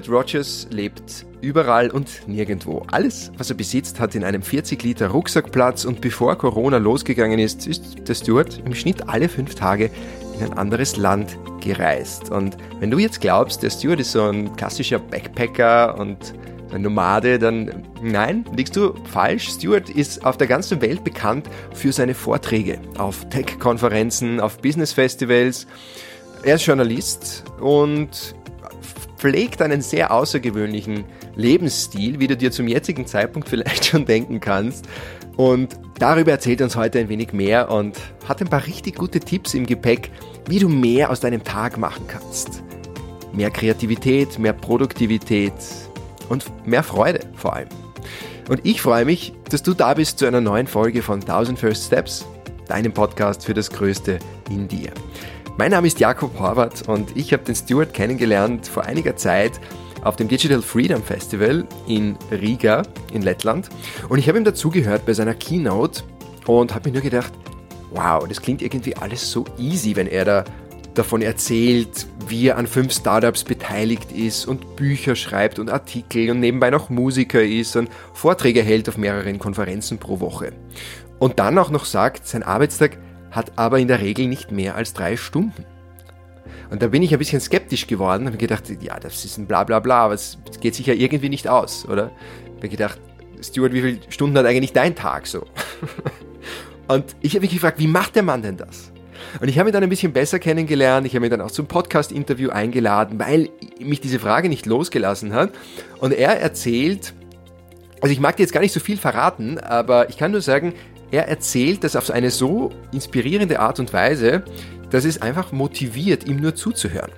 Stuart Rogers lebt überall und nirgendwo. Alles, was er besitzt, hat in einem 40 Liter Rucksack Platz und bevor Corona losgegangen ist, ist der Stuart im Schnitt alle fünf Tage in ein anderes Land gereist. Und wenn du jetzt glaubst, der Stuart ist so ein klassischer Backpacker und ein Nomade, dann nein, liegst du falsch. Stuart ist auf der ganzen Welt bekannt für seine Vorträge auf Tech-Konferenzen, auf Business-Festivals. Er ist Journalist und pflegt einen sehr außergewöhnlichen Lebensstil, wie du dir zum jetzigen Zeitpunkt vielleicht schon denken kannst. Und darüber erzählt uns heute ein wenig mehr und hat ein paar richtig gute Tipps im Gepäck, wie du mehr aus deinem Tag machen kannst. Mehr Kreativität, mehr Produktivität und mehr Freude vor allem. Und ich freue mich, dass du da bist zu einer neuen Folge von 1000 First Steps, deinem Podcast für das Größte in dir. Mein Name ist Jakob Horvath und ich habe den Stuart kennengelernt vor einiger Zeit auf dem Digital Freedom Festival in Riga in Lettland und ich habe ihm dazugehört bei seiner Keynote und habe mir nur gedacht, wow, das klingt irgendwie alles so easy, wenn er da davon erzählt, wie er an fünf Startups beteiligt ist und Bücher schreibt und Artikel und nebenbei noch Musiker ist und Vorträge hält auf mehreren Konferenzen pro Woche. Und dann auch noch sagt, sein Arbeitstag hat aber in der Regel nicht mehr als drei Stunden. Und da bin ich ein bisschen skeptisch geworden und gedacht, ja, das ist ein Blablabla, Bla, aber es geht sich ja irgendwie nicht aus, oder? Ich habe gedacht, Stuart, wie viele Stunden hat eigentlich dein Tag so? und ich habe mich gefragt, wie macht der Mann denn das? Und ich habe ihn dann ein bisschen besser kennengelernt. Ich habe ihn dann auch zum Podcast-Interview eingeladen, weil mich diese Frage nicht losgelassen hat. Und er erzählt, also ich mag dir jetzt gar nicht so viel verraten, aber ich kann nur sagen, er erzählt das auf eine so inspirierende Art und Weise, dass es einfach motiviert, ihm nur zuzuhören.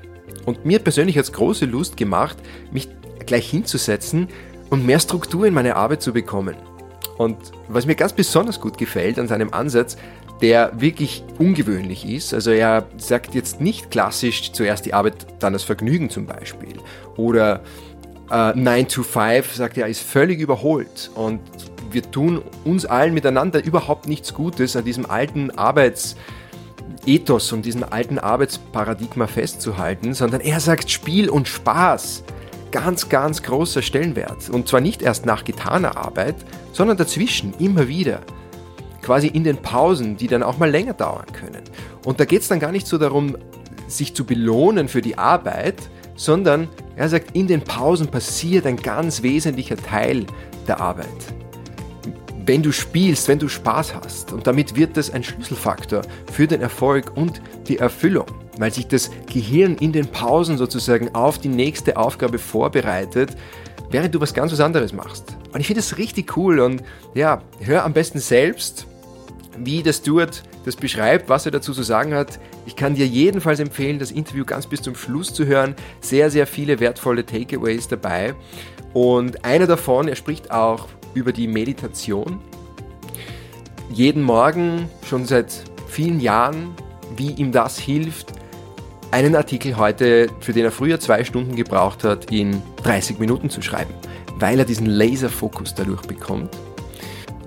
Und mir persönlich hat es große Lust gemacht, mich gleich hinzusetzen und mehr Struktur in meine Arbeit zu bekommen. Und was mir ganz besonders gut gefällt an seinem Ansatz, der wirklich ungewöhnlich ist. Also er sagt jetzt nicht klassisch zuerst die Arbeit, dann das Vergnügen zum Beispiel. Oder äh, 9 to 5 sagt er, ist völlig überholt. Und wir tun uns allen miteinander überhaupt nichts Gutes an diesem alten Arbeitsethos und diesem alten Arbeitsparadigma festzuhalten, sondern er sagt Spiel und Spaß. Ganz, ganz großer Stellenwert. Und zwar nicht erst nach getaner Arbeit, sondern dazwischen, immer wieder. Quasi in den Pausen, die dann auch mal länger dauern können. Und da geht es dann gar nicht so darum, sich zu belohnen für die Arbeit, sondern er sagt, in den Pausen passiert ein ganz wesentlicher Teil der Arbeit wenn du spielst, wenn du Spaß hast. Und damit wird das ein Schlüsselfaktor für den Erfolg und die Erfüllung, weil sich das Gehirn in den Pausen sozusagen auf die nächste Aufgabe vorbereitet, während du was ganz was anderes machst. Und ich finde das richtig cool und ja, hör am besten selbst, wie der Stuart das beschreibt, was er dazu zu sagen hat. Ich kann dir jedenfalls empfehlen, das Interview ganz bis zum Schluss zu hören. Sehr, sehr viele wertvolle Takeaways dabei. Und einer davon, er spricht auch über die Meditation. Jeden Morgen, schon seit vielen Jahren, wie ihm das hilft. Einen Artikel heute, für den er früher zwei Stunden gebraucht hat, in 30 Minuten zu schreiben, weil er diesen Laserfokus dadurch bekommt.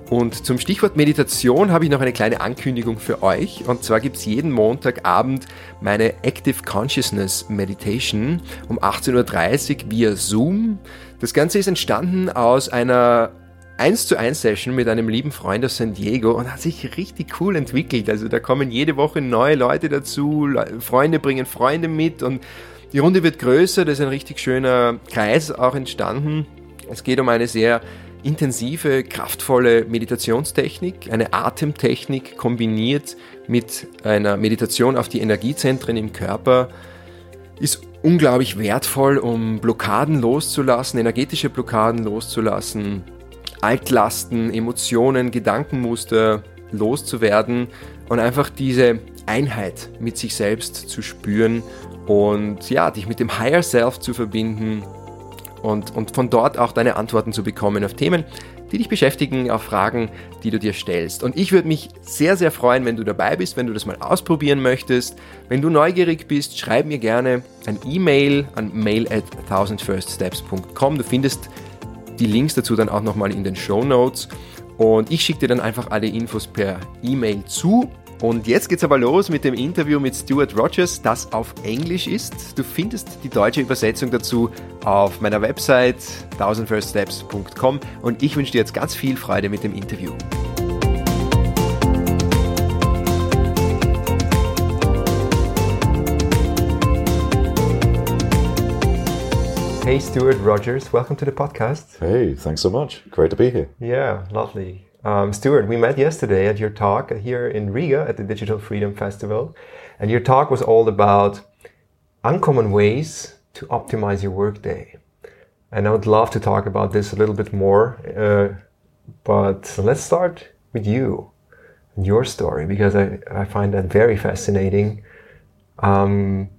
Und zum Stichwort Meditation habe ich noch eine kleine Ankündigung für euch. Und zwar gibt es jeden Montagabend meine Active Consciousness Meditation um 18.30 Uhr via Zoom. Das Ganze ist entstanden aus einer 1 zu 1 Session mit einem lieben Freund aus San Diego und hat sich richtig cool entwickelt. Also da kommen jede Woche neue Leute dazu, Freunde bringen Freunde mit und die Runde wird größer, da ist ein richtig schöner Kreis auch entstanden. Es geht um eine sehr intensive, kraftvolle Meditationstechnik, eine Atemtechnik kombiniert mit einer Meditation auf die Energiezentren im Körper. Ist unglaublich wertvoll, um Blockaden loszulassen, energetische Blockaden loszulassen, Altlasten, Emotionen, Gedankenmuster loszuwerden und einfach diese Einheit mit sich selbst zu spüren und ja, dich mit dem Higher Self zu verbinden und, und von dort auch deine Antworten zu bekommen auf Themen, die dich beschäftigen, auf Fragen, die du dir stellst. Und ich würde mich sehr, sehr freuen, wenn du dabei bist, wenn du das mal ausprobieren möchtest. Wenn du neugierig bist, schreib mir gerne ein E-Mail an mail at thousandfirststeps.com. Du findest Die Links dazu dann auch nochmal in den Show Notes. Und ich schicke dir dann einfach alle Infos per E-Mail zu. Und jetzt geht's aber los mit dem Interview mit Stuart Rogers, das auf Englisch ist. Du findest die deutsche Übersetzung dazu auf meiner Website 1000firststeps.com und ich wünsche dir jetzt ganz viel Freude mit dem Interview. Hey, Stuart Rogers, welcome to the podcast. Hey, thanks so much. Great to be here. Yeah, lovely. Um, Stuart, we met yesterday at your talk here in Riga at the Digital Freedom Festival, and your talk was all about uncommon ways to optimize your workday. And I would love to talk about this a little bit more, uh, but let's start with you and your story because I, I find that very fascinating. Um,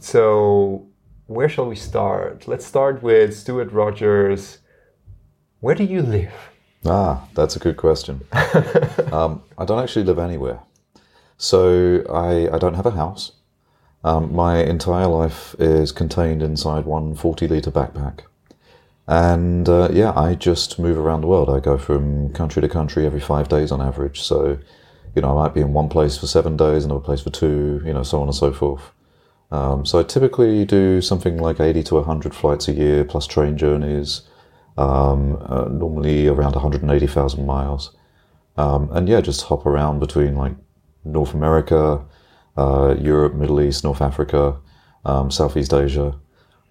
so, where shall we start? Let's start with Stuart Rogers. Where do you live? Ah, that's a good question. um, I don't actually live anywhere. So I, I don't have a house. Um, my entire life is contained inside one 40 litre backpack. And uh, yeah, I just move around the world. I go from country to country every five days on average. So, you know, I might be in one place for seven days, another place for two, you know, so on and so forth. Um, so I typically do something like 80 to 100 flights a year plus train journeys um, uh, normally around 180,000 miles. Um, and yeah, just hop around between like North America, uh, Europe, Middle East, North Africa, um, Southeast Asia.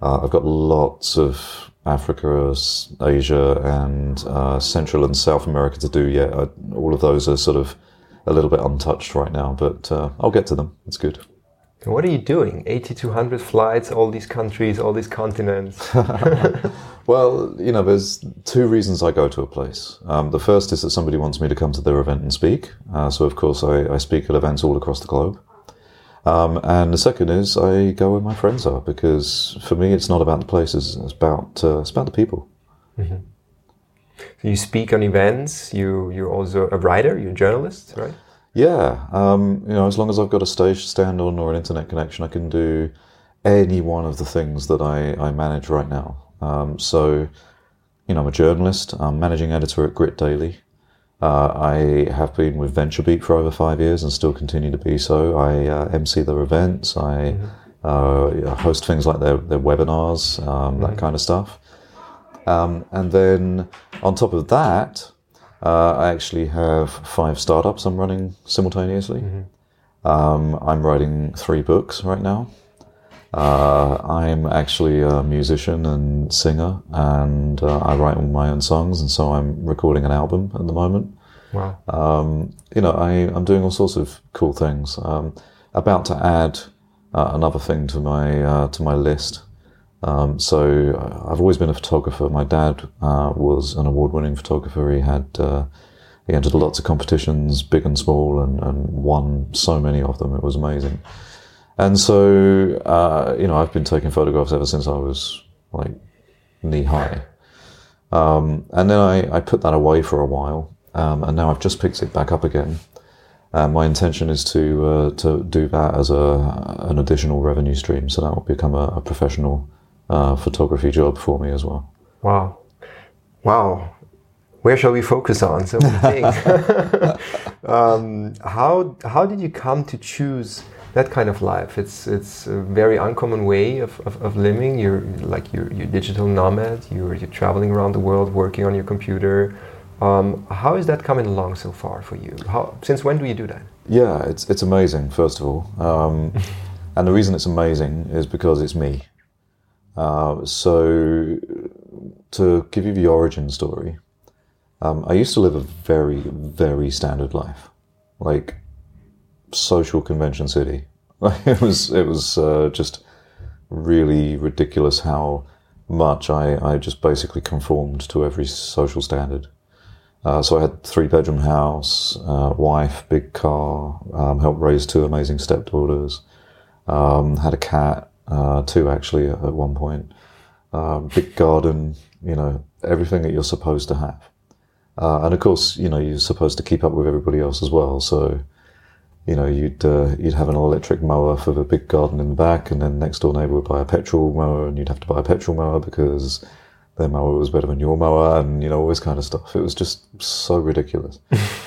Uh, I've got lots of Africa, Asia, and uh, Central and South America to do yet. I, all of those are sort of a little bit untouched right now, but uh, I'll get to them. It's good. What are you doing? 8,200 flights, all these countries, all these continents. well, you know, there's two reasons I go to a place. Um, the first is that somebody wants me to come to their event and speak. Uh, so, of course, I, I, speak at events all across the globe. Um, and the second is I go where my friends are because for me, it's not about the places, it's about, uh, it's about the people. Mm-hmm. So you speak on events, you, you're also a writer, you're a journalist, right? Yeah, um, you know, as long as I've got a stage stand on or an internet connection, I can do any one of the things that I, I manage right now. Um, so, you know, I'm a journalist. I'm managing editor at Grit Daily. Uh, I have been with VentureBeat for over five years and still continue to be so. I uh, MC their events. I mm-hmm. uh, host things like their, their webinars, um, mm-hmm. that kind of stuff. Um, and then on top of that, uh, I actually have five startups I'm running simultaneously. Mm-hmm. Um, I'm writing three books right now. Uh, I'm actually a musician and singer, and uh, I write all my own songs, and so I'm recording an album at the moment. Wow. Um, you know, I, am doing all sorts of cool things. Um, about to add uh, another thing to my uh, to my list. Um, so uh, I've always been a photographer. My dad uh, was an award-winning photographer. He had uh, he entered lots of competitions, big and small, and, and won so many of them. It was amazing. And so uh, you know, I've been taking photographs ever since I was like knee high. Um, and then I, I, put that away for a while, um, and now I've just picked it back up again. my intention is to uh, to do that as a an additional revenue stream, so that will become a, a professional uh, photography job for me as well. Wow. Wow. Where shall we focus on? So um, how, how did you come to choose that kind of life? It's, it's a very uncommon way of, of, of living. You're like you're, you're digital nomad. You're, you're traveling around the world, working on your computer. Um, how is that coming along so far for you? How, since when do you do that? Yeah, it's, it's amazing, first of all. Um, and the reason it's amazing is because it's me. Uh, so, to give you the origin story, um, I used to live a very, very standard life, like social convention city. it was, it was uh, just really ridiculous how much I, I just basically conformed to every social standard. Uh, so I had three bedroom house, uh, wife, big car, um, helped raise two amazing stepdaughters, um, had a cat, uh, two actually at, one point. Um, big garden, you know, everything that you're supposed to have. Uh, and of course, you know, you're supposed to keep up with everybody else as well. So, you know, you'd uh, you'd have an electric mower for the big garden in the back, and then next door neighbour would buy a petrol mower, and you'd have to buy a petrol mower because their mower was better than your mower, and you know all this kind of stuff. It was just so ridiculous.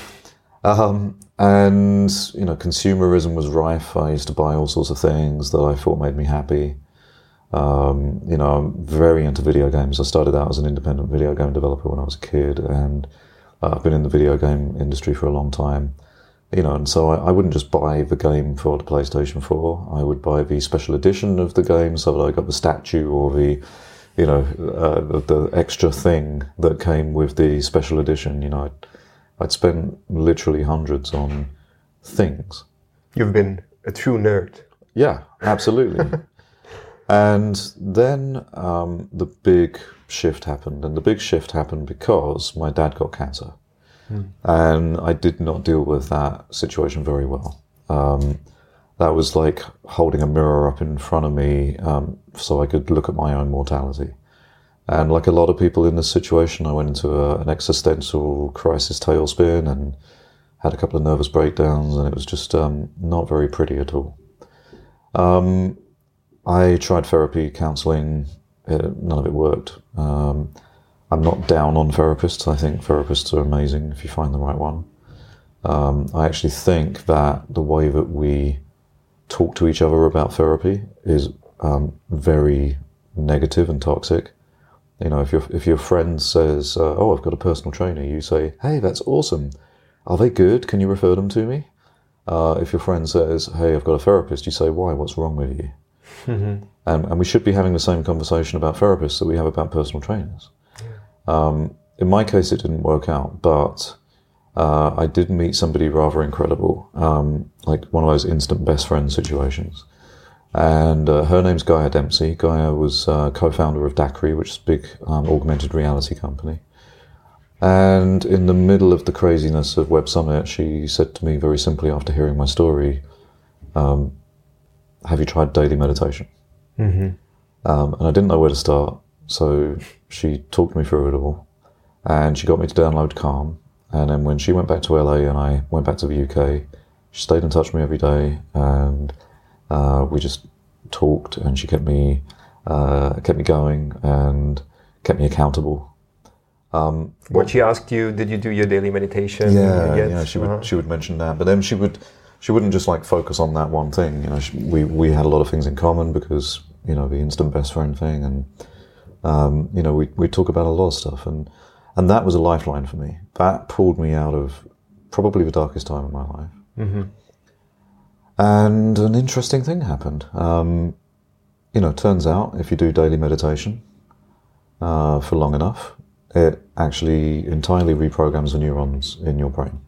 um, and you know, consumerism was rife. I used to buy all sorts of things that I thought made me happy. Um, you know, I'm very into video games. I started out as an independent video game developer when I was a kid, and uh, I've been in the video game industry for a long time. You know, and so I, I, wouldn't just buy the game for the PlayStation 4. I would buy the special edition of the game so that I got the statue or the, you know, uh, the, the, extra thing that came with the special edition. You know, I'd, I'd spend literally hundreds on things. You've been a true nerd. Yeah, absolutely. and then um, the big shift happened, and the big shift happened because my dad got cancer. Mm. And I did not deal with that situation very well. Um, that was like holding a mirror up in front of me um, so I could look at my own mortality. And like a lot of people in this situation, I went into a, an existential crisis tailspin and had a couple of nervous breakdowns, and it was just um, not very pretty at all. Um, I tried therapy, counseling, it, none of it worked. Um, I'm not down on therapists. I think therapists are amazing if you find the right one. Um, I actually think that the way that we talk to each other about therapy is um, very negative and toxic. You know, if your if your friend says, uh, "Oh, I've got a personal trainer," you say, "Hey, that's awesome. Are they good? Can you refer them to me?" Uh, if your friend says, "Hey, I've got a therapist," you say, "Why? What's wrong with you?" Mm-hmm. And, and we should be having the same conversation about therapists that we have about personal trainers. Um, in my case, it didn't work out, but uh, I did meet somebody rather incredible, um, like one of those instant best friend situations. And uh, her name's Gaia Dempsey. Gaia was uh, co-founder of DAQRI, which is a big um, augmented reality company. And in the middle of the craziness of Web Summit, she said to me very simply after hearing my story, um, "Have you tried daily meditation?" Mm-hmm. Um, and I didn't know where to start. So she talked me through it all, and she got me to download Calm. And then when she went back to LA and I went back to the UK, she stayed in touch with me every day, and uh, we just talked. And she kept me uh, kept me going and kept me accountable. Um, what she asked you, did you do your daily meditation? Yeah, yet? yeah. She would uh-huh. she would mention that, but then she would she wouldn't just like focus on that one thing. You know, she, we we had a lot of things in common because you know the instant best friend thing and um, you know, we we talk about a lot of stuff, and and that was a lifeline for me. That pulled me out of probably the darkest time of my life. Mm-hmm. And an interesting thing happened. Um, you know, turns out if you do daily meditation uh, for long enough, it actually entirely reprograms the neurons in your brain.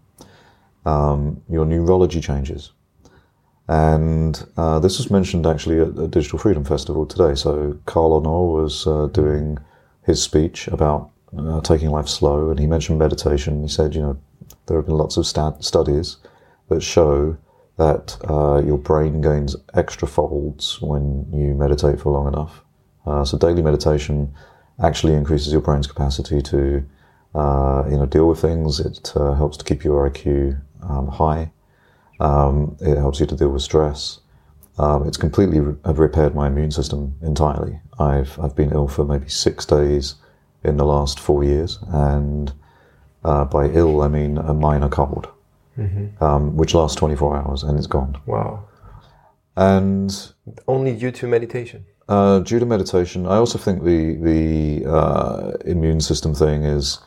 Um, your neurology changes. And uh, this was mentioned actually at the Digital Freedom Festival today. So Carl Honoré was uh, doing his speech about uh, taking life slow, and he mentioned meditation. He said, you know, there have been lots of stat- studies that show that uh, your brain gains extra folds when you meditate for long enough. Uh, so daily meditation actually increases your brain's capacity to, uh, you know, deal with things. It helps to keep your IQ um, high. Um, it helps you to deal with stress. Um, it's completely re- repaired my immune system entirely. I've I've been ill for maybe six days in the last four years, and uh, by ill I mean a minor cold, mm-hmm. um, which lasts 24 hours and it's gone. Wow! And only due to meditation. Uh, due to meditation, I also think the the uh, immune system thing is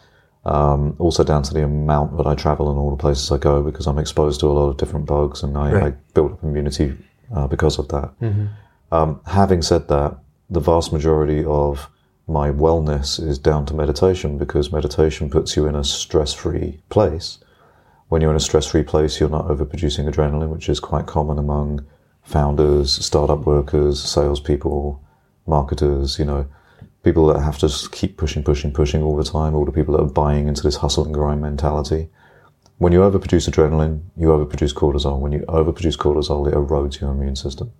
um, also down to the amount that I travel and all the places I go because I'm exposed to a lot of different bugs and I, right. I build up immunity uh, because of that. Mm-hmm. Um, having said that, the vast majority of my wellness is down to meditation because meditation puts you in a stress free place. When you're in a stress free place, you're not overproducing adrenaline, which is quite common among founders, startup workers, salespeople, marketers, you know people that have to keep pushing, pushing, pushing all the time, all the people that are buying into this hustle and grind mentality. When you overproduce adrenaline, you overproduce cortisol. When you overproduce cortisol, it erodes your immune system.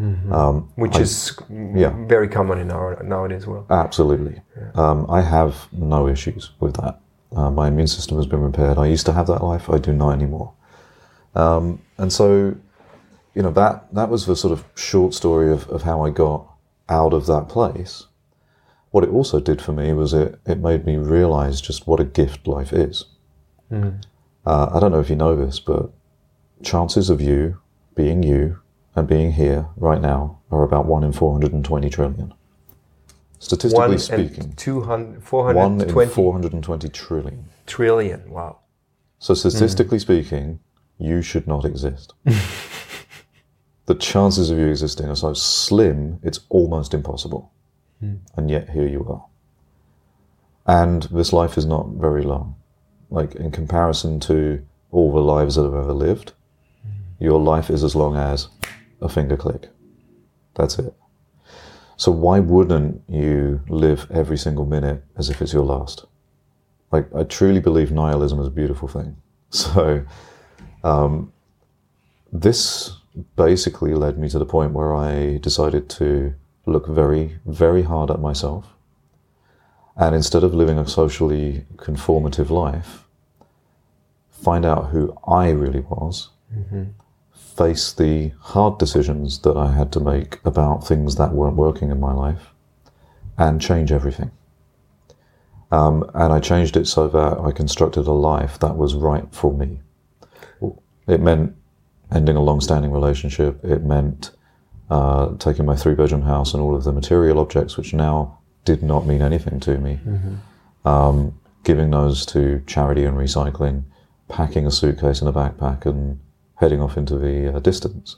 Mm-hmm. Um, Which I, is yeah. very common in our nowadays world. Absolutely. Yeah. Um, I have no issues with that. Uh, my immune system has been repaired. I used to have that life. I do not anymore. Um, and so, you know, that, that was the sort of short story of, of how I got out of that place. what it also did for me was it, it made me realize just what a gift life is. Uh, I don't know if you know this, but chances of you being you and being here right now are about 1 in 420 trillion. Statistically One speaking, and 200, 1 in 420 420 trillion. trillion. Wow. So, statistically speaking, you should not exist. the chances of you existing are so slim, it's almost impossible. Hmm. And yet, here you are. And this life is not very long. Like, in comparison to all the lives that have ever lived, hmm. your life is as long as a finger click. That's it. So, why wouldn't you live every single minute as if it's your last? like I truly believe nihilism is a beautiful thing. So um, this basically led me to the point where I decided to look very, very hard at myself, and instead of living a socially conformative life, find out who I really was, face the hard decisions that I had to make about things that weren't working in my life, and change everything. Um, and I changed it so that I constructed a life that was right for me. It meant ending a long standing relationship. It meant uh, taking my three bedroom house and all of the material objects, which now did not mean anything to me, um, giving those to charity and recycling, packing a suitcase and a backpack, and heading off into the uh, distance.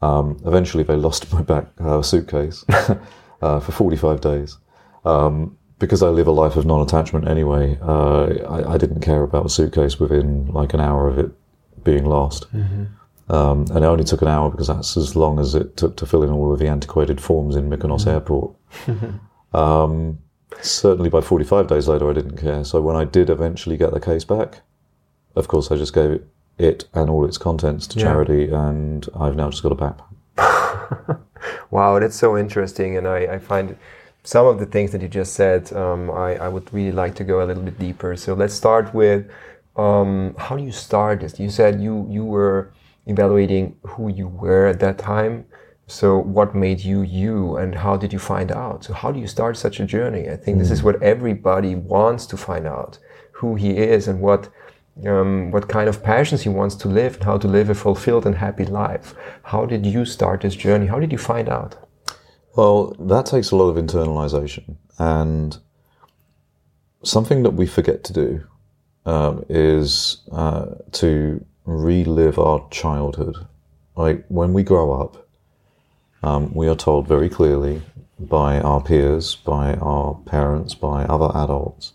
Um, eventually, they lost my back uh, suitcase uh, for 45 days. Um, because I live a life of non-attachment anyway, uh, I, I didn't care about the suitcase within like an hour of it being lost. Um, and it only took an hour because that's as long as it took to fill in all of the antiquated forms in Mykonos airport. um, certainly by 45 days later, I didn't care. So when I did eventually get the case back, of course, I just gave it, it and all its contents to Yeah. charity, and I've now just got a backpack. Wow, that's so interesting, and I, I find some of the things that you just said, um, I, I would really like to go a little bit deeper. So let's start with um, how do you start this? You said you you were evaluating who you were at that time. So what made you you, and how did you find out? So how do you start such a journey? I think this is what everybody wants to find out: who he is and what um, what kind of passions he wants to live and how to live a fulfilled and happy life. How did you start this journey? How did you find out? Well, that takes a lot of internalization, and something that we forget to do um, is uh, to relive our childhood. Like when we grow up, um, we are told very clearly by our peers, by our parents, by other adults.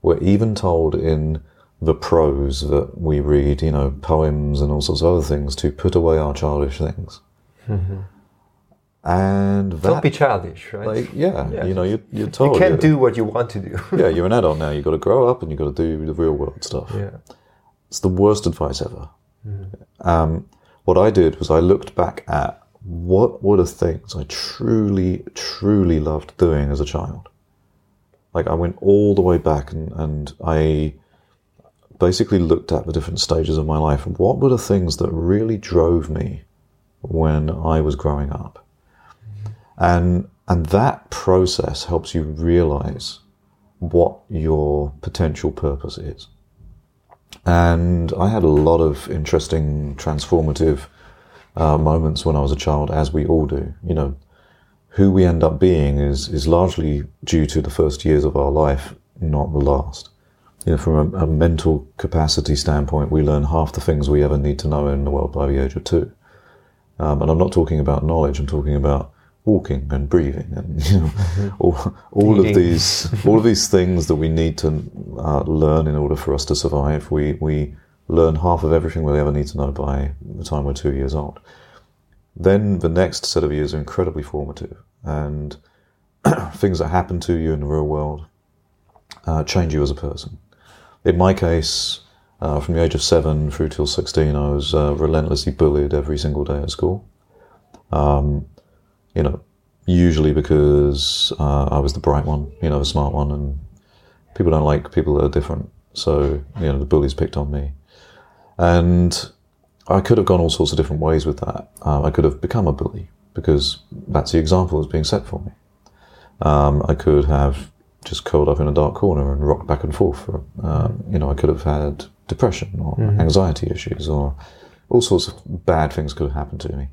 We're even told in the prose that we read, you know, poems and all sorts of other things, to put away our childish things. And that, Don't be childish, right? like, yeah, Yeah. you know, you're, you're told. you can't do what you want to do. Yeah, you're an adult now. You've got to grow up and you've got to do the real world stuff. yeah. It's the worst advice ever. Um, what I did was I looked back at what were the things I truly, truly loved doing as a child. Like I went all the way back and, and I basically looked at the different stages of my life. What were the things that really drove me when I was growing up? And and that process helps you realize what your potential purpose is. And I had a lot of interesting, transformative uh, moments when I was a child, as we all do. You know, who we end up being is is largely due to the first years of our life, not the last. You know, from a, a mental capacity standpoint, we learn half the things we ever need to know in the world by the age of two. Um, and I'm not talking about knowledge. I'm talking about walking and breathing and you know all, all of these all of these things that we need to uh, learn in order for us to survive. We we learn half of everything we ever need to know by the time we're two years old. Then the next set of years are incredibly formative, and things that happen to you in the real world uh, change you as a person. In my case, uh, from the age of seven through till 16, I was uh, relentlessly bullied every single day at school. Um, you know, usually because uh, I was the bright one, you know, the smart one, and people don't like people that are different. So, you know, the bullies picked on me. And I could have gone all sorts of different ways with that. Uh, I could have become a bully because that's the example that's being set for me. Um, I could have just curled up in a dark corner and rocked back and forth. For, um, you know, I could have had depression or anxiety issues or all sorts of bad things could have happened to me.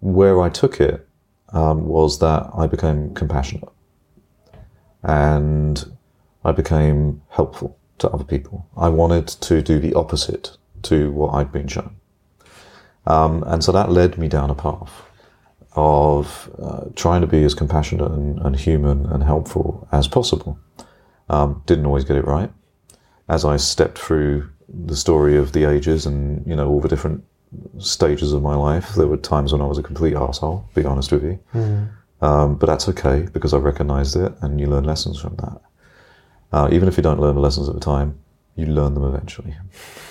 Where I took it um, was that I became compassionate and I became helpful to other people. I wanted to do the opposite to what I'd been shown. Um, and so that led me down a path of uh, trying to be as compassionate and, and human and helpful as possible. Um, didn't always get it right. As I stepped through the story of the ages and you know all the different stages of my life, there were times when I was a complete asshole. Be honest with you, um, but that's okay because I recognised it and you learn lessons from that. Uh, even if you don't learn the lessons at the time, you learn them eventually.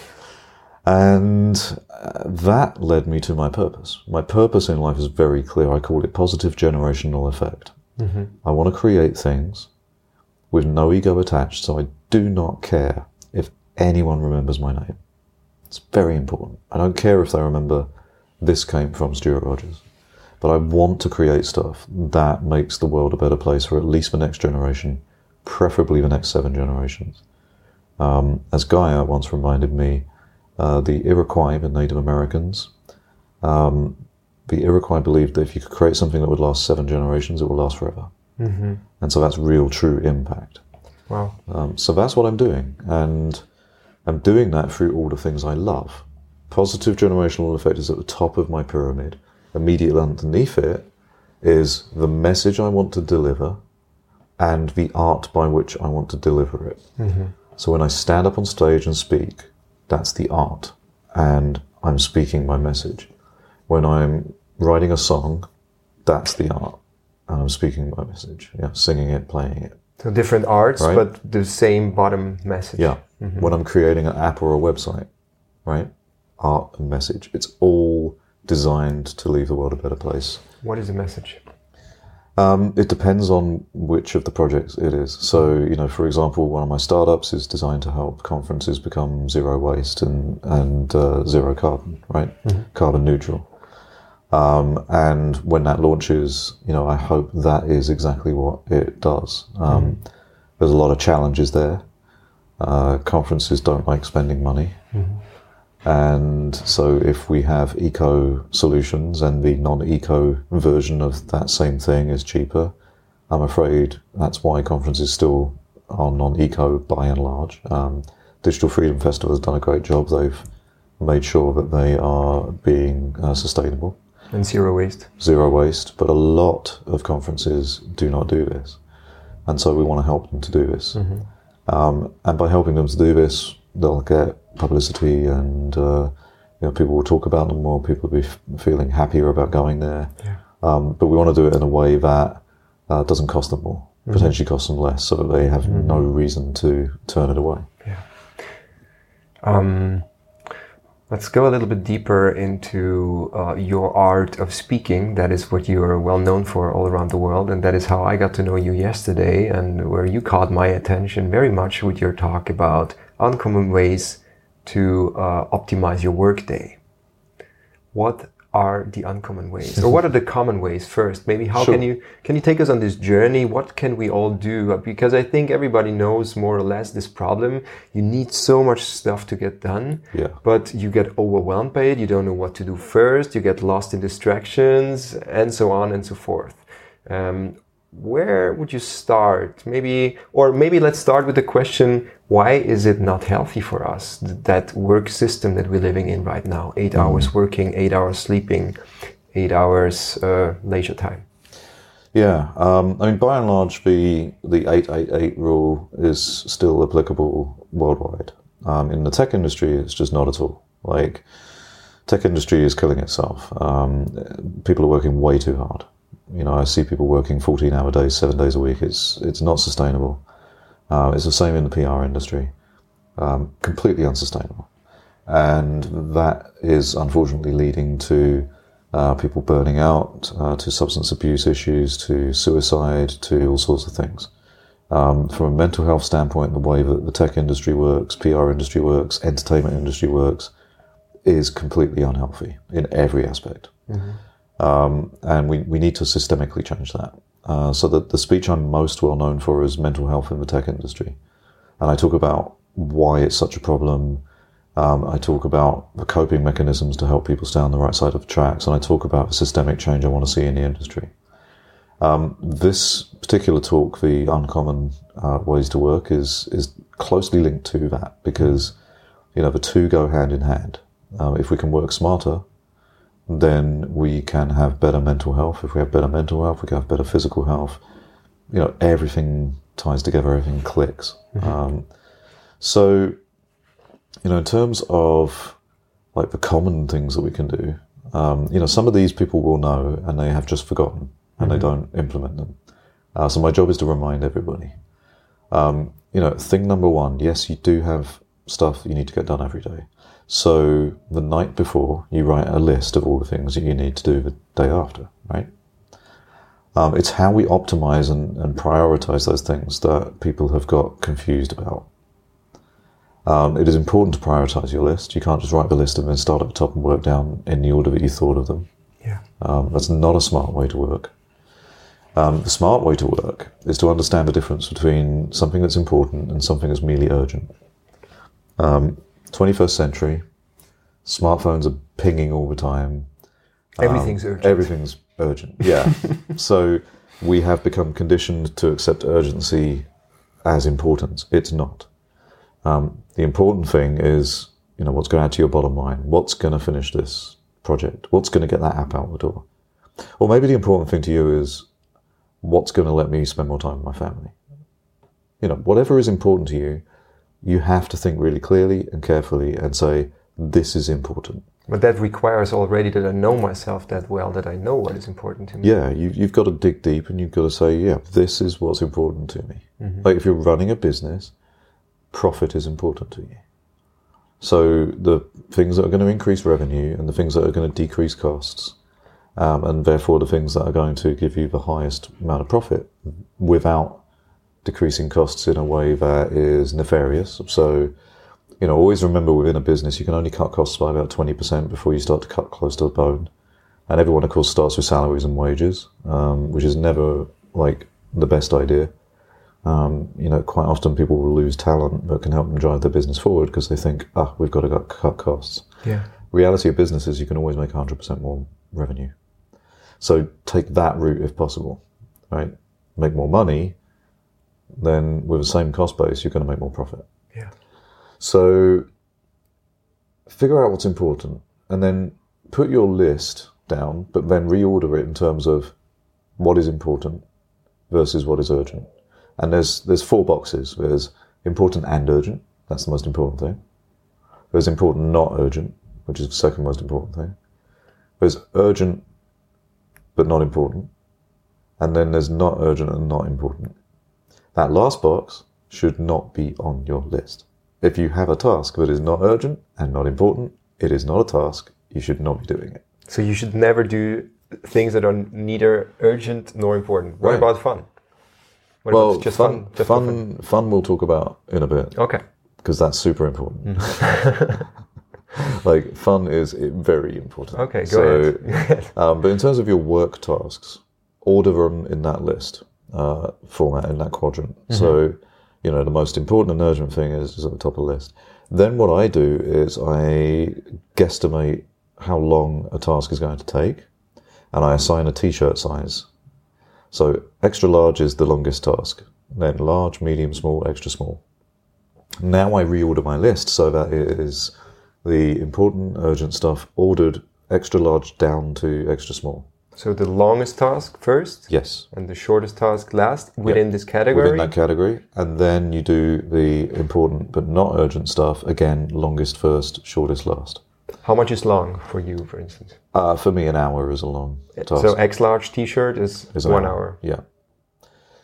And uh, that led me to my purpose. My purpose in life is very clear. I call it positive generational effect. I want to create things with no ego attached, so I do not care if anyone remembers my name. It's very important. I don't care if they remember this came from Stuart Rogers, but I want to create stuff that makes the world a better place for at least the next generation, preferably the next seven generations. Um, as Gaia once reminded me, uh, the Iroquois, the Native Americans, um, the Iroquois believed that if you could create something that would last seven generations, it will last forever. Mm-hmm. And so that's real, true impact. Wow. Um, so that's what I'm doing. And I'm doing that through all the things I love. Positive generational effect is at the top of my pyramid. Immediately underneath it is the message I want to deliver and the art by which I want to deliver it. So when I stand up on stage and speak, that's the art, and I'm speaking my message. When I'm writing a song, that's the art, and I'm speaking my message. Yeah, singing it, playing it. So different arts, Right. but the same bottom message. Yeah. Mm-hmm. When I'm creating an app or a website, right? Art and message. It's all designed to leave the world a better place. What is the message? Um, it depends on which of the projects it is. So, you know, for example, one of my startups is designed to help conferences become zero waste and and uh, zero carbon, right? Carbon neutral. Um, and when that launches, you know, I hope that is exactly what it does. Um, There's a lot of challenges there. Uh, conferences don't like spending money. And so, if we have eco solutions and the non eco version of that same thing is cheaper, I'm afraid that's why conferences still are non eco by and large. Um, Digital Freedom Festival has done a great job. They've made sure that they are being uh, sustainable, And zero waste. zero waste, but a lot of conferences do not do this. And so, we want to help them to do this. Um, and by helping them to do this, they'll get publicity and uh, you know, people will talk about them more, people will be f- feeling happier about going there. Yeah. Um, but we want to do it in a way that uh, doesn't cost them more, potentially cost them less, so that they have no reason to turn it away. Um, let's go a little bit deeper into uh, your art of speaking. That is what you are well known for all around the world, and that is how I got to know you yesterday, and where you caught my attention very much with your talk about uncommon ways to uh, optimize your workday. What are the uncommon ways, or what are the common ways first? Maybe how Sure. can you can you take us on this journey? What can we all do? Because I think everybody knows more or less this problem. You need so much stuff to get done, Yeah. but you get overwhelmed by it. You don't know what to do first. You get lost in distractions, and so on and so forth. Um, where would you start? Maybe, or maybe let's start with the question: Why is it not healthy for us th- that work system that we're living in right now? 8 hours working, eight hours sleeping, eight hours uh, leisure time. Yeah, um, I mean, by and large, the the eight eight eight rule is still applicable worldwide. Um, in the tech industry, it's just not at all. Like, tech industry is killing itself. Um, people are working way too hard. You know, I see people working fourteen hour days, seven days a week. It's it's not sustainable. Uh, it's the same in the PR industry. Um, completely unsustainable, and that is unfortunately leading to uh, people burning out, uh, to substance abuse issues, to suicide, to all sorts of things. Um, from a mental health standpoint, the way that the tech industry works, PR industry works, entertainment industry works, is completely unhealthy in every aspect. Um, and we, we need to systemically change that. Uh, so the, the speech I'm most well known for is mental health in the tech industry. And I talk about why it's such a problem. Um, I talk about the coping mechanisms to help people stay on the right side of the tracks. And I talk about the systemic change I want to see in the industry. Um, this particular talk, the uncommon uh, ways to work, is is closely linked to that because you know the two go hand in hand. Um, if we can work smarter, then we can have better mental health. If we have better mental health, we can have better physical health. You know, everything ties together, everything clicks. Um, so, you know, in terms of like the common things that we can do, um, you know, some of these people will know and they have just forgotten and they don't implement them. Uh, so my job is to remind everybody. Um, you know, thing number one, yes, you do have stuff you need to get done every day. So the night before, you write a list of all the things that you need to do the day after, right? Um, it's how we optimize and, and prioritize those things that people have got confused about. Um, it is important to prioritize your list. You can't just write the list and then start at the top and work down in the order that you thought of them. Yeah. Um, that's not a smart way to work. Um, the smart way to work is to understand the difference between something that's important and something that's merely urgent. Um, 21st century, smartphones are pinging all the time. Everything's urgent. Everything's urgent. Yeah. so we have become conditioned to accept urgency as important. It's not. Um, the important thing is, you know, what's going to add to your bottom line? What's going to finish this project? What's going to get that app out the door? Or maybe the important thing to you is what's going to let me spend more time with my family? You know, whatever is important to you, you have to think really clearly and carefully and say, this is important. But that requires already that I know myself that well, that I know what is important to me. Yeah, you, you've got to dig deep and you've got to say, yeah, this is what's important to me. Like if you're running a business, profit is important to you. So the things that are going to increase revenue and the things that are going to decrease costs, um, and therefore the things that are going to give you the highest amount of profit without decreasing costs in a way that is nefarious. So, you know, always remember within a business, you can only cut costs by about 20% before you start to cut close to the bone. And everyone, of course, starts with salaries and wages, um, which is never like the best idea. Um, you know, quite often people will lose talent that can help them drive their business forward because they think, ah, we've got to cut- cut costs. Yeah. Reality of business is you can always make 100% more revenue. So take that route if possible, right? Make more money, then with the same cost base, you're going to make more profit. Yeah. So figure out what's important and then put your list down, but then reorder it in terms of what is important versus what is urgent. And there's there's four boxes. There's important and urgent. That's the most important thing. There's important not urgent, which is the second most important thing. There's urgent but not important. And then there's not urgent and not important. That last box should not be on your list. If you have a task that is not urgent and not important, it is not a task. You should not be doing it. So you should never do things that are neither urgent nor important. What Right. about fun? What well, about just fun, fun? Just fun, fun, we'll talk about in a bit Okay. because that's super important. like fun is very important. Okay, go so, ahead. um, but in terms of your work tasks, order them in that list uh, format in that quadrant. Mm-hmm. So, you know, the most important and urgent thing is, is at the top of the list. Then what I do is I guesstimate how long a task is going to take, and I assign a t-shirt size. So extra large is the longest task, then large, medium, small, extra small. Now I reorder my list so that it is the important, urgent stuff ordered extra large down to extra small. So the longest task first, Yes, and the shortest task last within this category. within that category. And then you do the important but not urgent stuff again, longest first, shortest last. How much is long for you, for instance? Uh, for me, an hour is a long task. So X large T-shirt is, Is an one hour. Yeah.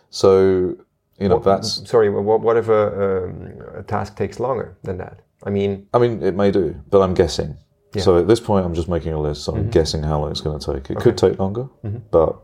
So, you know, What- that's, sorry. What, what if a, um, a task takes longer than that? I mean, I mean, it may do, but I'm guessing. Yeah. So at this point, I'm just making a list. So I'm mm-hmm. guessing how long it's going to take. It could take longer, mm-hmm. but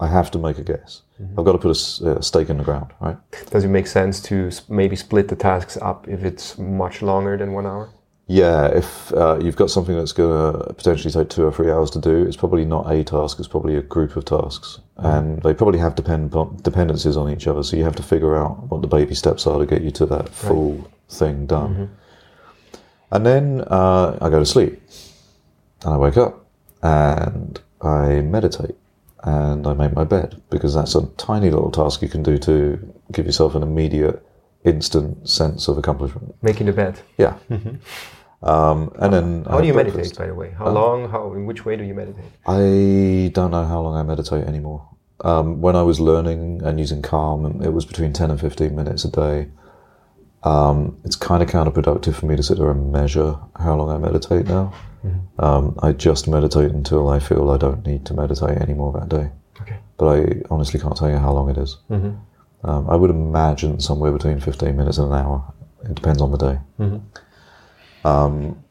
I have to make a guess. Mm-hmm. I've got to put a stake in the ground, right? does it make sense to maybe split the tasks up if it's much longer than one hour? Yeah, if uh, you've got something that's going to potentially take two or three hours to do, it's probably not a task, it's probably a group of tasks. And they probably have depend- dependencies on each other, so you have to figure out what the baby steps are to get you to that full thing done. And then uh, I go to sleep, and I wake up, and I meditate, and I make my bed, because that's a tiny little task you can do to give yourself an immediate, instant sense of accomplishment. Making the bed. Yeah. Um, and then I How do you have meditate, by the way? How long? How? In which way do you meditate? I don't know how long I meditate anymore. Um, when I was learning and using Calm, it was between 10 and 15 minutes a day. Um, it's kind of counterproductive for me to sit there and measure how long I meditate now. Um, I just meditate until I feel I don't need to meditate anymore that day. Okay. But I honestly can't tell you how long it is. Um, I would imagine somewhere between 15 minutes and an hour. It depends on the day. Um,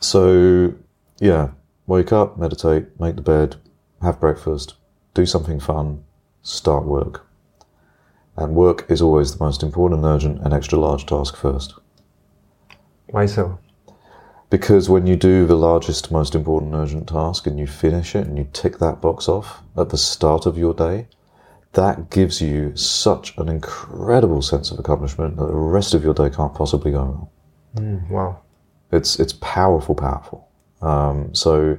so, yeah, wake up, meditate, make the bed, have breakfast, do something fun, start work. And work is always the most important, urgent, and extra large task first. Why so? Because when you do the largest, most important, urgent task and you finish it and you tick that box off at the start of your day, that gives you such an incredible sense of accomplishment that the rest of your day can't possibly go wrong. Mm, wow. It's it's powerful, powerful. Um, so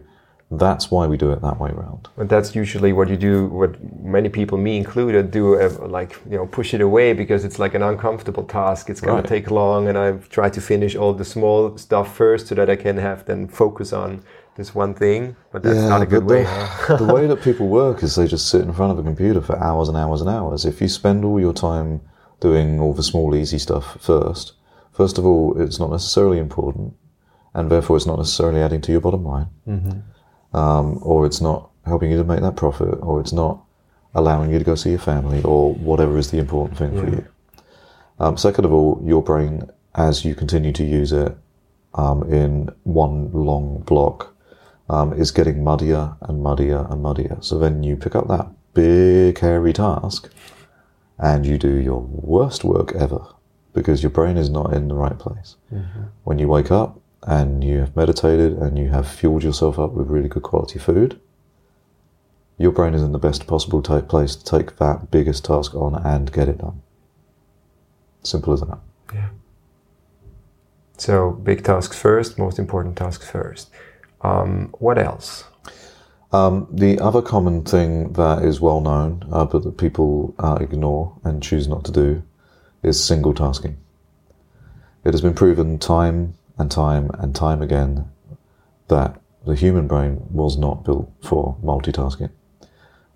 that's why we do it that way round. But that's usually what you do. What many people, me included, do. Uh, like you know, push it away because it's like an uncomfortable task. It's gonna take long, and I try to finish all the small stuff first so that I can have then focus on this one thing. But that's not a good way. the, the way that people work is they just sit in front of a computer for hours and hours and hours. If you spend all your time doing all the small, easy stuff first, first of all, it's not necessarily important, and therefore it's not necessarily adding to your bottom line, um, or it's not helping you to make that profit, or it's not allowing you to go see your family, or whatever is the important thing for you. Um, second of all, your brain, as you continue to use it um, in one long block, um, is getting muddier and muddier and muddier. So then you pick up that big, hairy task and you do your worst work ever because your brain is not in the right place. When you wake up and you have meditated and you have fueled yourself up with really good quality food, your brain is in the best possible type place to take that biggest task on and get it done. Simple as that. Yeah. So big tasks first, most important tasks first. Um, what else? Um, the other common thing that is well known, uh, but that people uh, ignore and choose not to do, is single tasking. It has been proven time and time and time again that the human brain was not built for multitasking.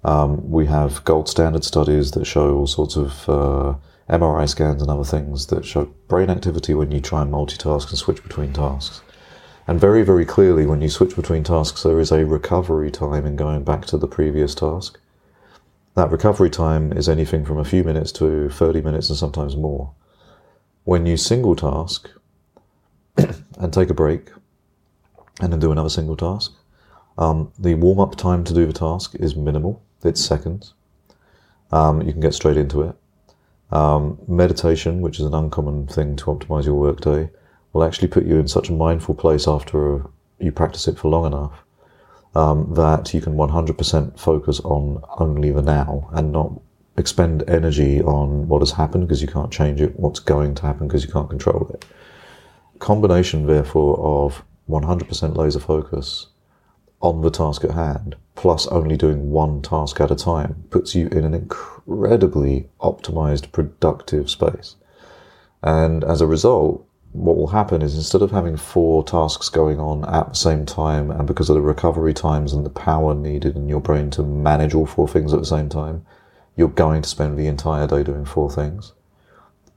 Um, we have gold standard studies that show all sorts of uh, MRI scans and other things that show brain activity when you try and multitask and switch between tasks. And very, very clearly, when you switch between tasks, there is a recovery time in going back to the previous task. That recovery time is anything from a few minutes to 30 minutes and sometimes more. When you single task and take a break and then do another single task, um, the warm up time to do the task is minimal, it's seconds. Um, you can get straight into it. Um, meditation, which is an uncommon thing to optimize your workday, will actually put you in such a mindful place after you practice it for long enough um, that you can 100% focus on only the now and not expend energy on what has happened because you can't change it, what's going to happen because you can't control it. Combination, therefore, of 100% laser focus on the task at hand, plus only doing one task at a time, puts you in an incredibly optimized, productive space. And as a result, what will happen is instead of having four tasks going on at the same time, and because of the recovery times and the power needed in your brain to manage all four things at the same time, you're going to spend the entire day doing four things.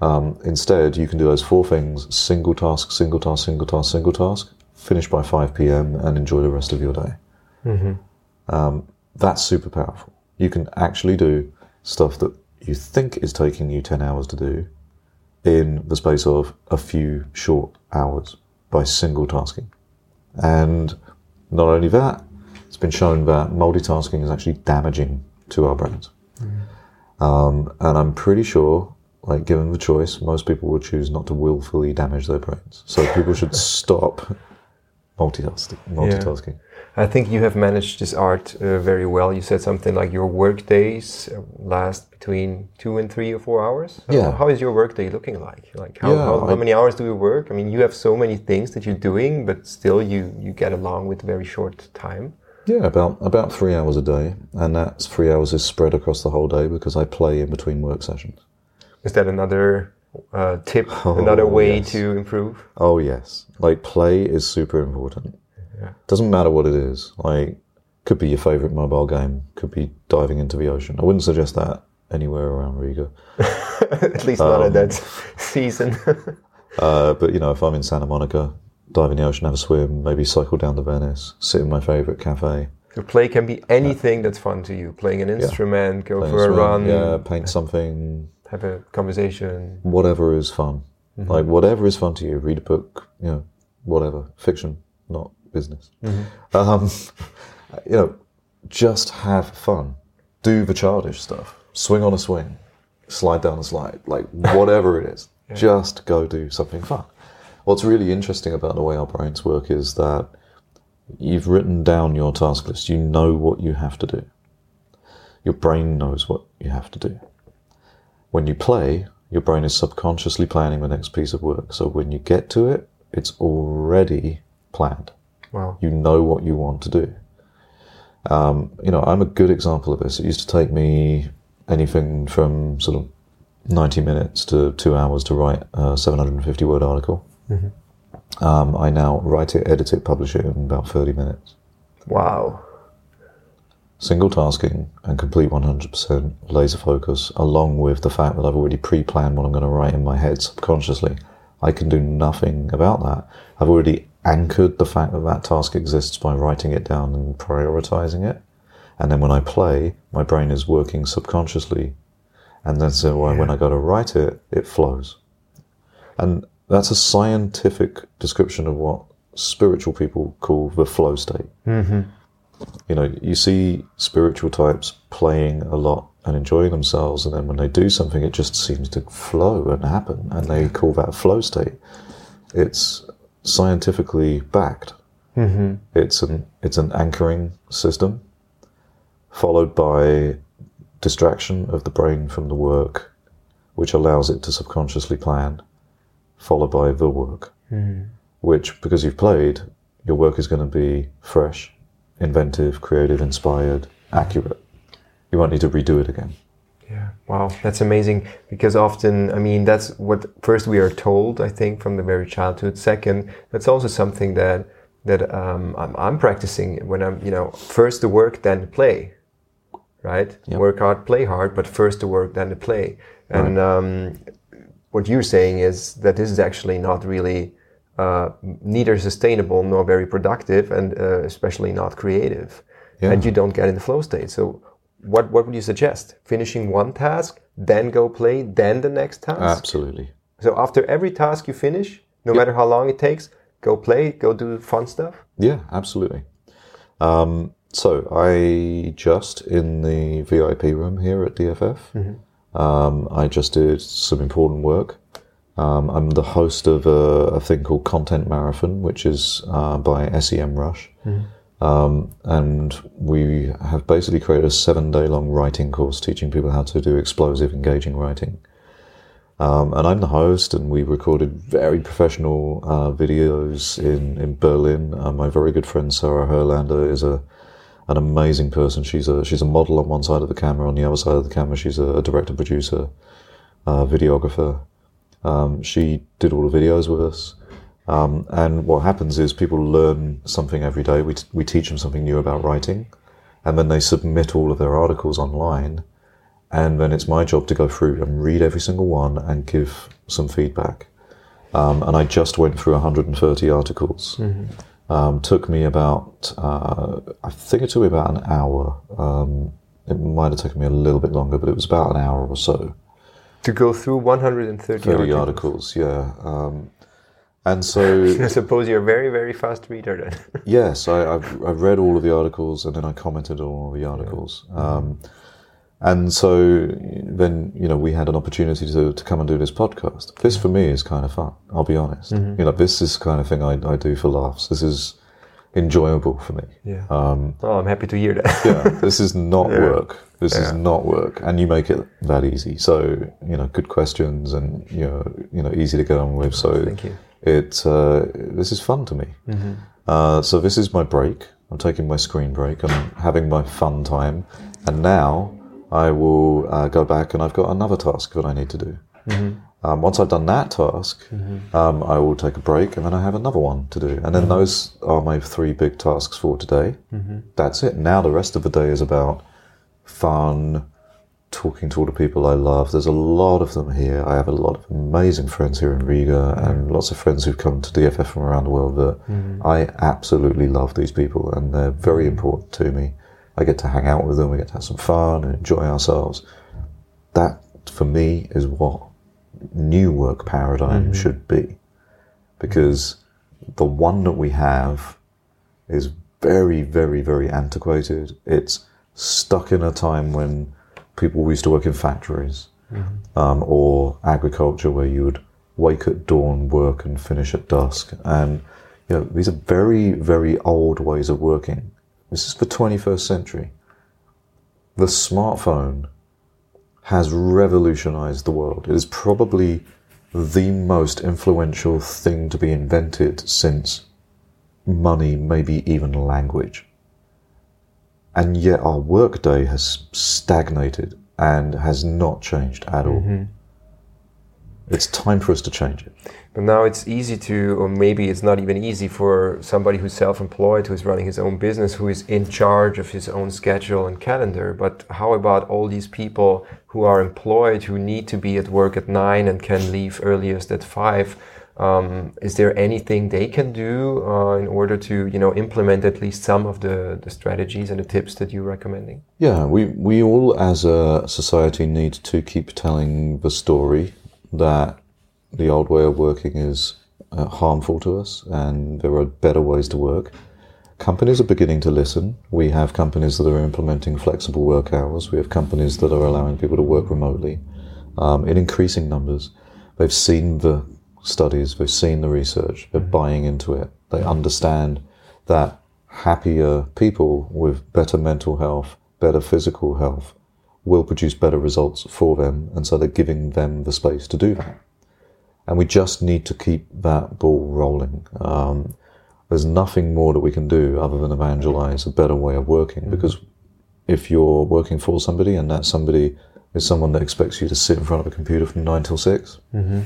Um, instead, you can do those four things single task, single task, single task, single task, finish by 5 p.m., and enjoy the rest of your day. Um, that's super powerful. You can actually do stuff that you think is taking you 10 hours to do in the space of a few short hours by single tasking. And not only that, it's been shown that multitasking is actually damaging to our brains. Um, and I'm pretty sure like given the choice, most people would choose not to willfully damage their brains. So people should stop multitasking. Multitasking. I think you have managed this art uh, very well. You said something like your work days uh, last between two and three or four hours. So Yeah. How is your work day looking like? Like how, Yeah, how, how I- many hours do you work? I mean, you have so many things that you're doing, but still you you get along with very short time. Yeah, about about three hours a day, and that three hours is spread across the whole day because I play in between work sessions. Is that another uh, tip? Oh, another way yes. to improve? Oh yes, like play is super important. Doesn't matter what it is. Like could be your favorite mobile game, could be diving into the ocean. I wouldn't suggest that anywhere around Riga. At least not Um, at that season. Uh, but you know, if I'm in Santa Monica, dive in the ocean, have a swim, maybe cycle down to Venice, sit in my favorite cafe, so play can be anything that's fun to you. Playing an instrument, go play for a swim, run, yeah, paint something, have a conversation. whatever is fun. Like whatever is fun to you. Read a book, you know, whatever. Fiction, not business. Um, you know, just have fun. Do the childish stuff. Swing on a swing. Slide down a slide. Like whatever it is. Just go do something fun. What's really interesting about the way our brains work is that you've written down your task list. You know what you have to do. Your brain knows what you have to do when you play, your brain is subconsciously planning the next piece of work. So when you get to it, it's already planned. Wow. You know what you want to do. Um, you know, I'm a good example of this. It used to take me anything from sort of 90 minutes to two hours to write a 750 word article. Um, I now write it, edit it, publish it in about 30 minutes. Wow. Single tasking and complete 100% laser focus, along with the fact that I've already pre planned what I'm going to write in my head subconsciously, I can do nothing about that. I've already anchored the fact that that task exists by writing it down and prioritizing it. And then when I play, my brain is working subconsciously. And then so when- when I go to write it, it flows. And that's a scientific description of what spiritual people call the flow state mm-hmm. You know, you see spiritual types playing a lot and enjoying themselves, and then when they do something, it just seems to flow and happen, and they call that a flow state. It's scientifically backed. Mm-hmm. It's an it's an anchoring system, followed by distraction of the brain from the work, which allows it to subconsciously plan, followed by the work, which because you've played, your work is going to be fresh, inventive, creative, inspired, accurate. You won't need to redo it again. Yeah. Wow, that's amazing because often, I mean, that's what first we are told, I think, from the very childhood. Second, that's also something that that um, I'm, I'm practicing when I'm, you know, first the work, then the play, right? Work hard, play hard, but first the work, then the play. And um, what you're saying is that this is actually not really uh, neither sustainable nor very productive, and uh, especially not creative. Yeah. And you don't get in the flow state. So, what what would you suggest? Finishing one task, then go play, then the next task. Absolutely. So after every task you finish, no matter how long it takes, go play, go do fun stuff. Yeah, absolutely. Um, so I just in the VIP room here at DFF. Um, I just did some important work. Um, I'm the host of a, a thing called Content Marathon, which is uh, by SEMrush. Um, and we have basically created a seven day long writing course teaching people how to do explosive, engaging writing. Um, and I'm the host, and we recorded very professional uh, videos in, in Berlin. Uh, my very good friend Sarah Herlander is a an amazing person. She's a she's a model on one side of the camera. On the other side of the camera, she's a, a director, producer, uh, videographer. Um, she did all the videos with us. Um, and what happens is people learn something every day. We, t- we teach them something new about writing, and then they submit all of their articles online. And then it's my job to go through and read every single one and give some feedback. Um, and I just went through 130 articles. Um, took me about, uh, I think it took me about an hour. Um, it might have taken me a little bit longer, but it was about an hour or so. To go through 130 30 articles. articles, yeah. Um, and so I suppose you're a very, very fast reader then. Yes, I, I've, I've read all of the articles and then I commented on all the articles. Um, And so then, you know, we had an opportunity to, to come and do this podcast. This for me is kind of fun, I'll be honest. You know, this is the kind of thing I, I do for laughs. This is enjoyable for me. Yeah. Um, oh, I'm happy to hear that. yeah, this is not work. This is not work, and you make it that easy. So you know, good questions, and you know, you know, easy to get on with. So Thank you. it uh, this is fun to me. Uh, so this is my break. I'm taking my screen break. I'm having my fun time, and now I will uh, go back, and I've got another task that I need to do. Um, once I've done that task, mm-hmm. um, I will take a break, and then I have another one to do. And then mm-hmm. those are my three big tasks for today. Mm-hmm. That's it. Now the rest of the day is about fun, talking to all the people I love. There's a lot of them here. I have a lot of amazing friends here in Riga and lots of friends who've come to DFF from around the world that I absolutely love these people and they're very important to me. I get to hang out with them, we get to have some fun and enjoy ourselves. That, for me, is what new work paradigm should be. Because the one that we have is very, very, very antiquated. It's stuck in a time when people used to work in factories um, or agriculture where you would wake at dawn, work, and finish at dusk. And you know these are very, very old ways of working. This is the 21st century. The smartphone has revolutionized the world. It is probably the most influential thing to be invented since money, maybe even language. And yet our workday has stagnated and has not changed at all. Mm-hmm. It's time for us to change it. But now it's easy to, or maybe it's not even easy for somebody who's self employed, who's running his own business, who is in charge of his own schedule and calendar. But how about all these people who are employed, who need to be at work at nine and can leave earliest at five? Um, is there anything they can do uh, in order to, you know, implement at least some of the, the strategies and the tips that you're recommending? Yeah, we, we all as a society need to keep telling the story that the old way of working is uh, harmful to us and there are better ways to work. Companies are beginning to listen. We have companies that are implementing flexible work hours. We have companies that are allowing people to work remotely um, in increasing numbers. They've seen the studies, they've seen the research, they're buying into it. They understand that happier people with better mental health, better physical health, will produce better results for them, and so they're giving them the space to do that. And we just need to keep that ball rolling. Um, there's nothing more that we can do other than evangelize a better way of working mm-hmm. because if you're working for somebody and that somebody is someone that expects you to sit in front of a computer from nine till 6 mm-hmm.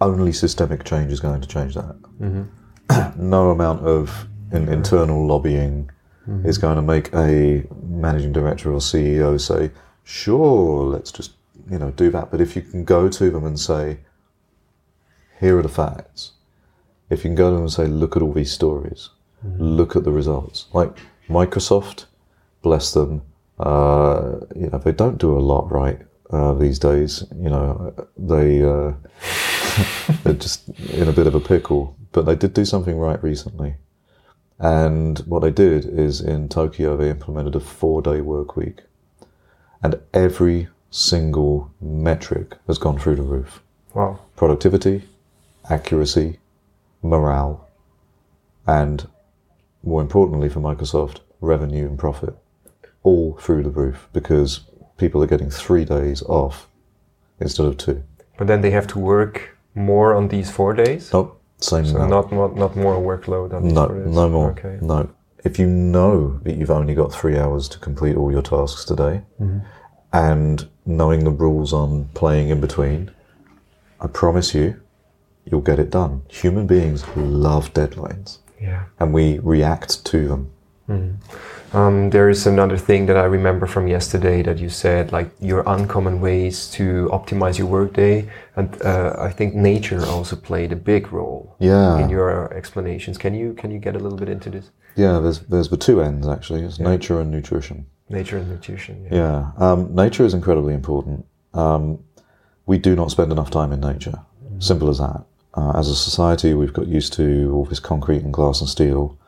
only systemic change is going to change that. Mm-hmm. no amount of in, internal lobbying is going to make a managing director or CEO say, "Sure, let's just you know do that." But if you can go to them and say, "Here are the facts," if you can go to them and say, "Look at all these stories, look at the results," like Microsoft, bless them, uh, you know they don't do a lot right uh, these days. You know they. Uh, they're just in a bit of a pickle. But they did do something right recently. And what they did is in Tokyo, they implemented a four day work week. And every single metric has gone through the roof Wow. productivity, accuracy, morale, and more importantly for Microsoft, revenue and profit. All through the roof because people are getting three days off instead of two. But then they have to work more on these four days? Nope, same So not, not not more workload No, no more. Okay. No. If you know that you've only got three hours to complete all your tasks today, Mm-hmm. and knowing the rules on playing in between, I promise you, you'll get it done. Human beings love deadlines, Yeah. and we react to them. Um, there is another thing that I remember from yesterday that you said, like your uncommon ways to optimize your workday, and uh, I think nature also played a big role Yeah. in your explanations. Can you can you get a little bit into this? Yeah, there's there's the two ends actually. It's nature and nutrition. Nature and nutrition. Yeah. Yeah, um, nature is incredibly important. Um, we do not spend enough time in nature. Simple as that. Uh, as a society, we've got used to all this concrete and glass and steel,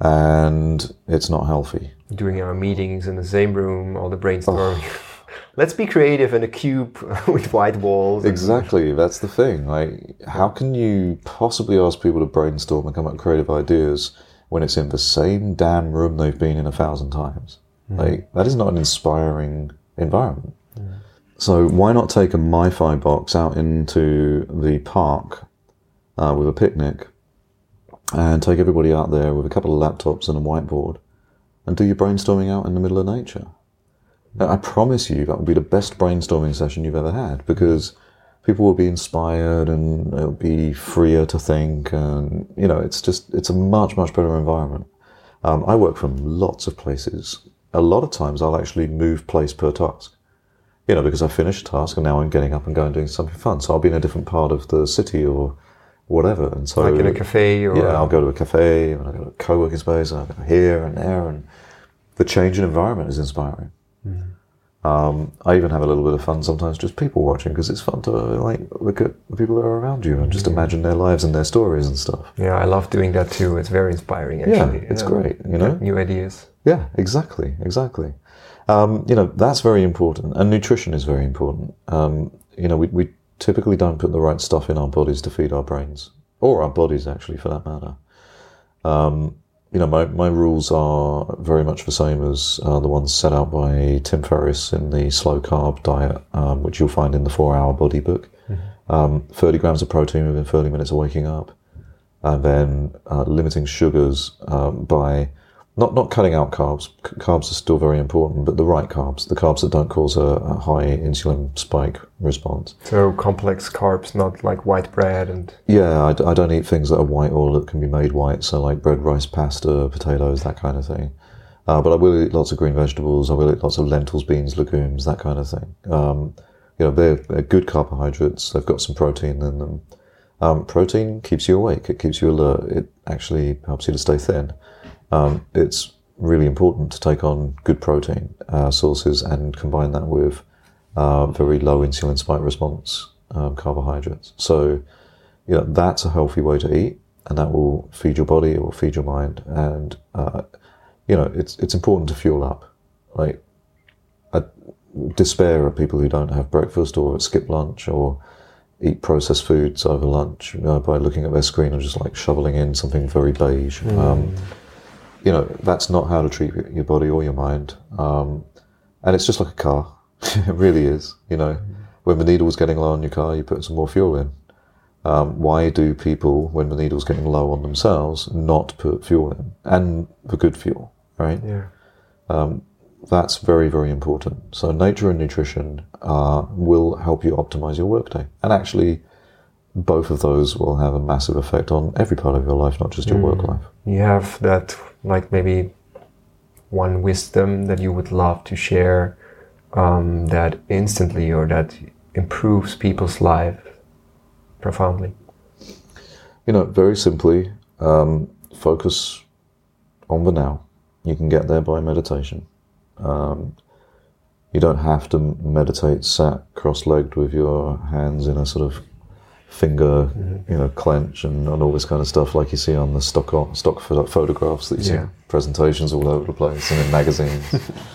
and it's not healthy. doing our meetings in the same room, all the brainstorming. Let's be creative in a cube with white walls. Exactly, that's the thing. Like, how can you possibly ask people to brainstorm and come up with creative ideas when it's in the same damn room they've been in a thousand times? Like, that is not an inspiring environment. So, why not take a MiFi box out into the park uh, with a picnic and take everybody out there with a couple of laptops and a whiteboard and do your brainstorming out in the middle of nature? Now, I promise you that will be the best brainstorming session you've ever had because people will be inspired and it'll be freer to think and you know it's just it's a much much better environment. Um, i work from lots of places. A lot of times i'll actually move place per task you know because i finish a task and now i'm getting up and going and doing something fun. So i'll be in a different part of the city or whatever and so like in a cafe or yeah, I'll go to a cafe and I'll go to a co-working space and I'll go here and there and the change in environment is inspiring. Um, I even have a little bit of fun sometimes just people watching because it's fun to like look at the people that are around you and just imagine their lives and their stories and stuff. Yeah, I love doing that too. It's very inspiring actually. Yeah, it's great, you know? New ideas. Yeah, exactly, exactly. Um, you know, that's very important. And nutrition is very important. Um, you know, we, we typically don't put the right stuff in our bodies to feed our brains, or our bodies actually, for that matter. Um, you know, my, my rules are very much the same as uh, the ones set out by Tim Ferriss in the slow carb diet, um, which you'll find in the four hour body book. Um, 30 grams of protein within 30 minutes of waking up, and then uh, limiting sugars um, by not not cutting out carbs. C- carbs are still very important, but the right carbs, the carbs that don't cause a, a high insulin spike response. So complex carbs, not like white bread and Yeah, I, d- I don't eat things that are white or that can be made white, so like bread, rice, pasta, potatoes, that kind of thing. Uh, but I will eat lots of green vegetables. I will eat lots of lentils, beans, legumes, that kind of thing. Um, you know, they're, they're good carbohydrates. They've got some protein in them. Um, protein keeps you awake. It keeps you alert. It actually helps you to stay thin. Um, it's really important to take on good protein uh, sources and combine that with uh, very low insulin spike response um, carbohydrates. So, you know, that's a healthy way to eat, and that will feed your body, it will feed your mind, and uh, you know, it's it's important to fuel up. Like, I despair of people who don't have breakfast or skip lunch or eat processed foods over lunch you know, by looking at their screen and just like shoveling in something very beige. Um, you know, that's not how to treat your body or your mind. Um, and it's just like a car. it really is. You know, when the needle's getting low on your car, you put some more fuel in. Um, why do people, when the needle's getting low on themselves, not put fuel in? And the good fuel, right? yeah. That's very, very important. So, nature and nutrition uh, will help you optimize your workday. And actually, both of those will have a massive effect on every part of your life, not just your work life. You have that like maybe one wisdom that you would love to share um, that instantly or that improves people's life profoundly. You know, very simply, um, focus on the now. You can get there by meditation. Um, you don't have to meditate sat cross-legged with your hands in a sort of finger, you know, clench and, and all this kind of stuff like you see on the stock stock pho- photographs that you see Yeah. in presentations all over the place and in magazines.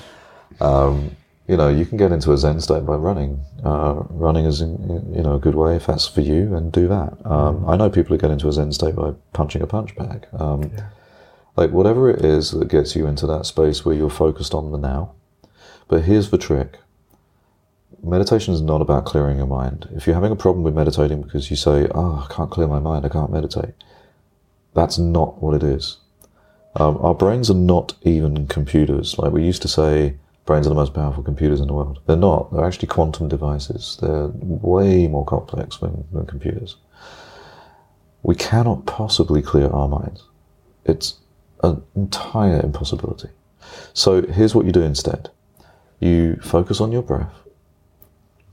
um, you know, you can get into a Zen state by running. Uh, running is, in, you know, a good way if that's for you, and do that. Um, I know people who get into a Zen state by punching a punch bag. Um, Like whatever it is that gets you into that space where you're focused on the now. But here's the trick. Meditation is not about clearing your mind. If you're having a problem with meditating because you say, "Oh, I can't clear my mind, I can't meditate," that's not what it is. Um, our brains are not even computers. Like we used to say, brains are the most powerful computers in the world. They're not. They're actually quantum devices. They're way more complex than, than computers. We cannot possibly clear our minds. It's an entire impossibility. So here's what you do instead. You focus on your breath,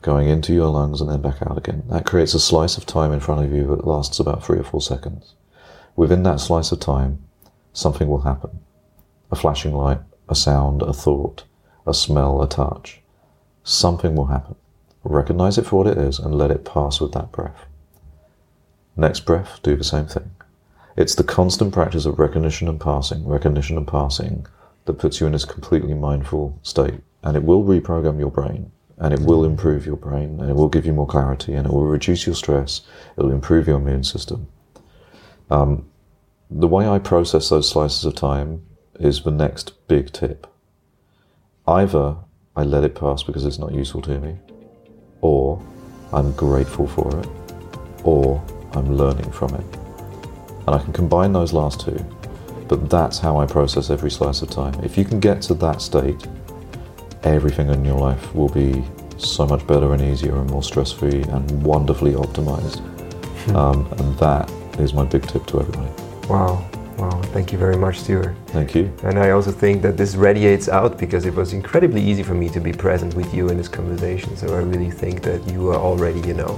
going into your lungs and then back out again. That creates a slice of time in front of you that lasts about three or four seconds. Within that slice of time, something will happen. A flashing light, a sound, a thought, a smell, a touch. Something will happen. Recognize it for what it is and let it pass with that breath. Next breath, do the same thing. It's the constant practice of recognition and passing, recognition and passing that puts you in this completely mindful state. And it will reprogram your brain and it will improve your brain and it will give you more clarity and it will reduce your stress. It'll improve your immune system. Um, the way I process those slices of time is the next big tip. Either I let it pass because it's not useful to me, or I'm grateful for it, or I'm learning from it. And I can combine those last two, but that's how I process every slice of time. If you can get to that state, everything in your life will be so much better and easier and more stress free and wonderfully optimized. Um, and that is my big tip to everybody. Wow. Wow, thank you very much, Stuart. Thank you. And I also think that this radiates out because it was incredibly easy for me to be present with you in this conversation. So I really think that you are already, you know,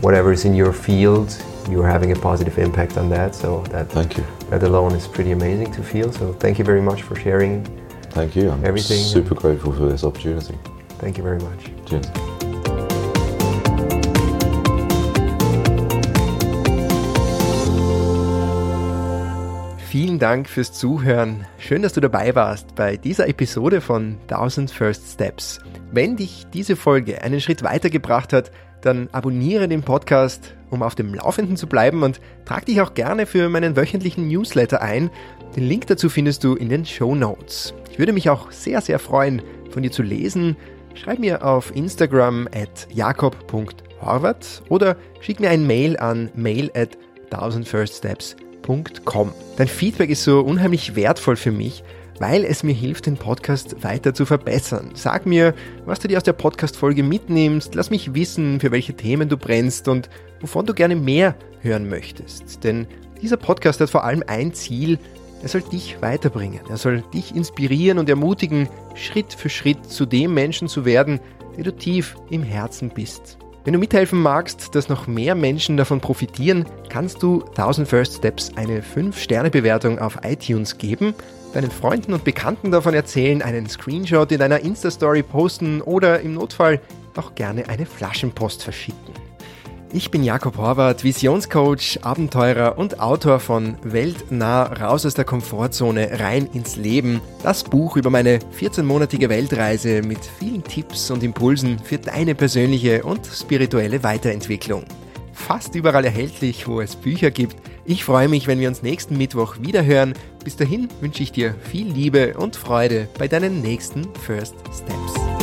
whatever is in your field, you're having a positive impact on that. So that Thank you. that alone is pretty amazing to feel. So thank you very much for sharing. Thank you. I'm Everything- super grateful for this opportunity. Thank you very much. Cheers. Vielen Dank fürs Zuhören. Schön, dass du dabei warst bei dieser Episode von 1000 First Steps. Wenn dich diese Folge einen Schritt weitergebracht hat, dann abonniere den Podcast, um auf dem Laufenden zu bleiben und trag dich auch gerne für meinen wöchentlichen Newsletter ein. Den Link dazu findest du in den Show Notes. Ich würde mich auch sehr, sehr freuen, von dir zu lesen. Schreib mir auf Instagram at jakob.horvath oder schick mir ein Mail an mail at 1000firststeps.com. Dein Feedback ist so unheimlich wertvoll für mich, weil es mir hilft, den Podcast weiter zu verbessern. Sag mir, was du dir aus der Podcast-Folge mitnimmst, lass mich wissen, für welche Themen du brennst und wovon du gerne mehr hören möchtest. Denn dieser Podcast hat vor allem ein Ziel, er soll dich weiterbringen, er soll dich inspirieren und ermutigen, Schritt für Schritt zu dem Menschen zu werden, der du tief im Herzen bist. Wenn du mithelfen magst, dass noch mehr Menschen davon profitieren, kannst du 1000 First Steps eine 5-Sterne-Bewertung auf iTunes geben, deinen Freunden und Bekannten davon erzählen, einen Screenshot in deiner Insta-Story posten oder im Notfall auch gerne eine Flaschenpost verschicken. Ich bin Jakob Horvath, Visionscoach, Abenteurer und Autor von Weltnah raus aus der Komfortzone rein ins Leben. Das Buch über meine 14-monatige Weltreise mit vielen Tipps und Impulsen für deine persönliche und spirituelle Weiterentwicklung. Fast überall erhältlich, wo es Bücher gibt. Ich freue mich, wenn wir uns nächsten Mittwoch wieder hören. Bis dahin wünsche ich dir viel Liebe und Freude bei deinen nächsten First Steps.